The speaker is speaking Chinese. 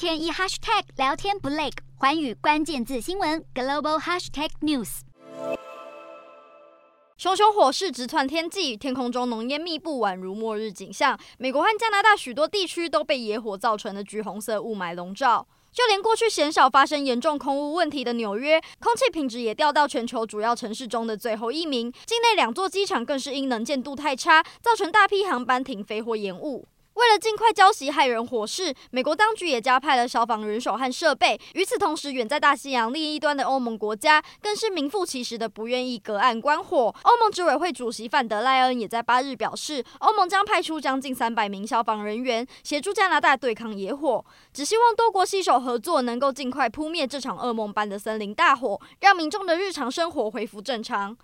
天一 hashtag 聊天不累，环宇关键字新闻 global hashtag news。熊熊火势直窜天际，天空中浓烟密布，宛如末日景象。美国和加拿大许多地区都被野火造成的橘红色雾霾笼罩，就连过去鲜少发生严重空污问题的纽约，空气品质也掉到全球主要城市中的最后一名。境内两座机场更是因能见度太差，造成大批航班停飞或延误。为了尽快浇熄害人火势，美国当局也加派了消防人手和设备。与此同时，远在大西洋另一端的欧盟国家更是名副其实的不愿意隔岸观火。欧盟执委会主席范德赖恩也在八日表示，欧盟将派出将近三百名消防人员协助加拿大对抗野火，只希望多国携手合作，能够尽快扑灭这场噩梦般的森林大火，让民众的日常生活恢复正常。